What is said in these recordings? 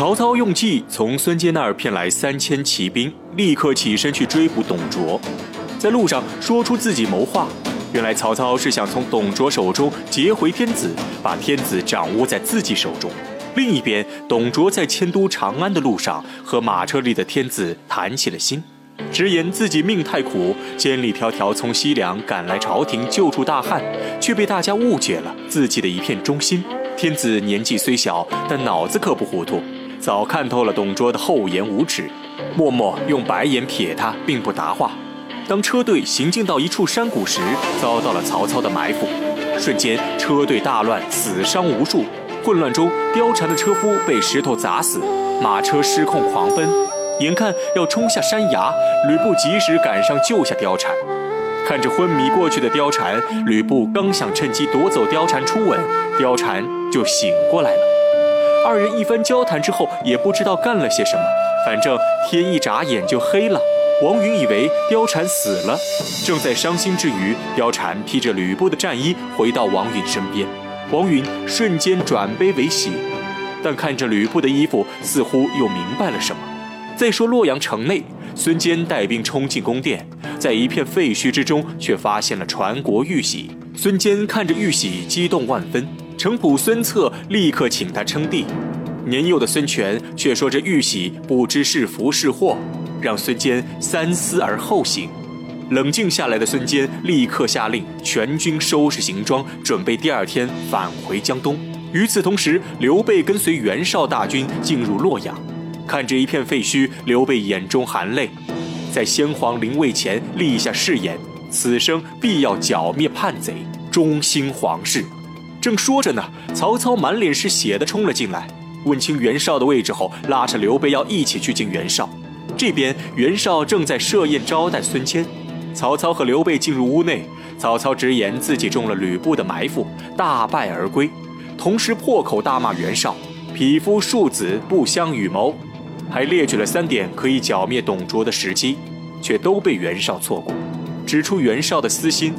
曹操用计从孙坚那儿骗来三千骑兵，立刻起身去追捕董卓，在路上说出自己谋划。原来曹操是想从董卓手中劫回天子，把天子掌握在自己手中。另一边，董卓在迁都长安的路上，和马车里的天子谈起了心，直言自己命太苦，千里迢迢从西凉赶来朝廷救助大汉，却被大家误解了自己的一片忠心。天子年纪虽小，但脑子可不糊涂，早看透了董卓的厚颜无耻，默默用白眼瞥他，并不答话。当车队行进到一处山谷时，遭到了曹操的埋伏，瞬间车队大乱，死伤无数。混乱中，貂蝉的车夫被石头砸死，马车失控狂奔，眼看要冲下山崖，吕布及时赶上救下貂蝉。看着昏迷过去的貂蝉，吕布刚想趁机夺走貂蝉初吻，貂蝉就醒过来了。二人一番交谈之后，也不知道干了些什么，反正天一眨眼就黑了。王允以为貂蝉死了，正在伤心之余，貂蝉披着吕布的战衣回到王允身边，王允瞬间转悲为喜，但看着吕布的衣服，似乎又明白了什么。再说洛阳城内，孙坚带兵冲进宫殿，在一片废墟之中，却发现了传国玉玺。孙坚看着玉玺，激动万分。程普孙策立刻请他称帝，年幼的孙权却说这玉玺不知是福是祸。让孙坚三思而后行。冷静下来的孙坚立刻下令全军收拾行装，准备第二天返回江东。与此同时，刘备跟随袁绍大军进入洛阳，看着一片废墟，刘备眼中含泪，在先皇临位前立下誓言：此生必要剿灭叛贼，忠心皇室。正说着呢，曹操满脸是血的冲了进来，问清袁绍的位置后，拉着刘备要一起去见袁绍。这边袁绍正在设宴招待孙坚，曹操和刘备进入屋内，曹操直言自己中了吕布的埋伏，大败而归，同时破口大骂袁绍匹夫庶子，不相与谋，还列举了三点可以剿灭董卓的时机，却都被袁绍错过，指出袁绍的私心。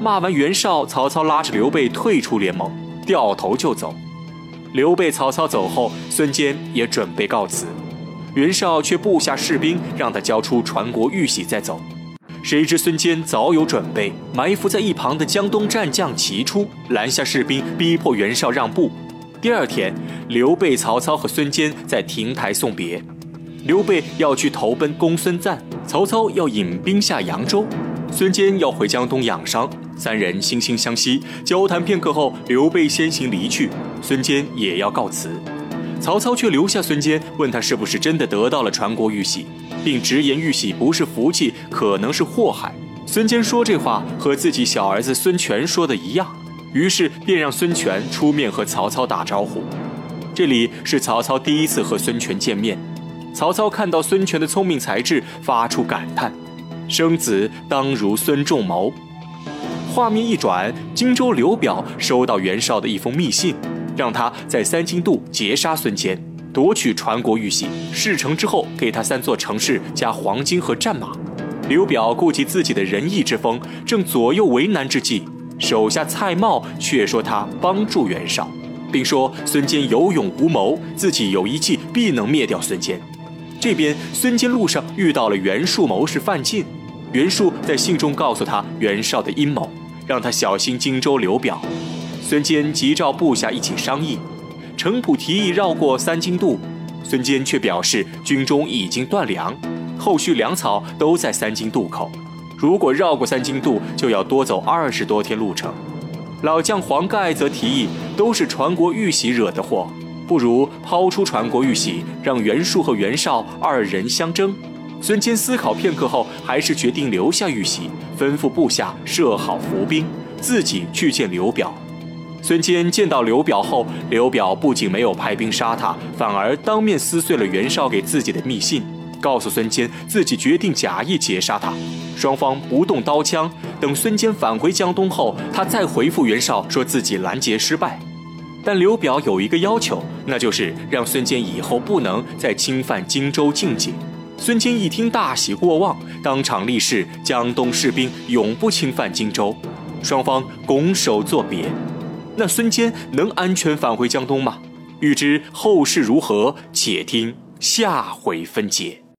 骂完袁绍，曹操拉着刘备退出联盟，掉头就走。刘备、曹操走后，孙坚也准备告辞。袁绍却布下士兵，让他交出传国玉玺再走。谁知孙坚早有准备，埋伏在一旁的江东战将齐出，拦下士兵，逼迫袁绍让步。第二天，刘备、曹操和孙坚在亭台送别。刘备要去投奔公孙瓒，曹操要引兵下扬州，孙坚要回江东养伤。三人惺惺相惜，交谈片刻后，刘备先行离去，孙坚也要告辞。曹操却留下孙坚，问他是不是真的得到了传国玉玺，并直言玉玺不是福气，可能是祸害。孙坚说这话和自己小儿子孙权说的一样，于是便让孙权出面和曹操打招呼。这里是曹操第一次和孙权见面，曹操看到孙权的聪明才智，发出感叹：“生子当如孙仲谋。”画面一转，荆州刘表收到袁绍的一封密信。让他在三京渡截杀孙坚，夺取传国玉玺。事成之后，给他三座城市加黄金和战马。刘表顾及自己的仁义之风，正左右为难之际，手下蔡瑁却说他帮助袁绍，并说孙坚有勇无谋，自己有一计必能灭掉孙坚。这边孙坚路上遇到了袁术谋士范进，袁术在信中告诉他袁绍的阴谋，让他小心荆州刘表。孙坚急召部下一起商议，程普提议绕过三京渡，孙坚却表示军中已经断粮，后续粮草都在三京渡口，如果绕过三京渡，就要多走二十多天路程。老将黄盖则提议，都是传国玉玺惹的祸，不如抛出传国玉玺，让袁术和袁绍二人相争。孙坚思考片刻后，还是决定留下玉玺，吩咐部下设好伏兵，自己去见刘表。孙坚见到刘表后，刘表不仅没有派兵杀他，反而当面撕碎了袁绍给自己的密信，告诉孙坚自己决定假意截杀他。双方不动刀枪，等孙坚返回江东后，他再回复袁绍说自己拦截失败。但刘表有一个要求，那就是让孙坚以后不能再侵犯荆州境界。孙坚一听大喜过望，当场立誓江东士兵永不侵犯荆州。双方拱手作别。那孙坚能安全返回江东吗？欲知后事如何，且听下回分解。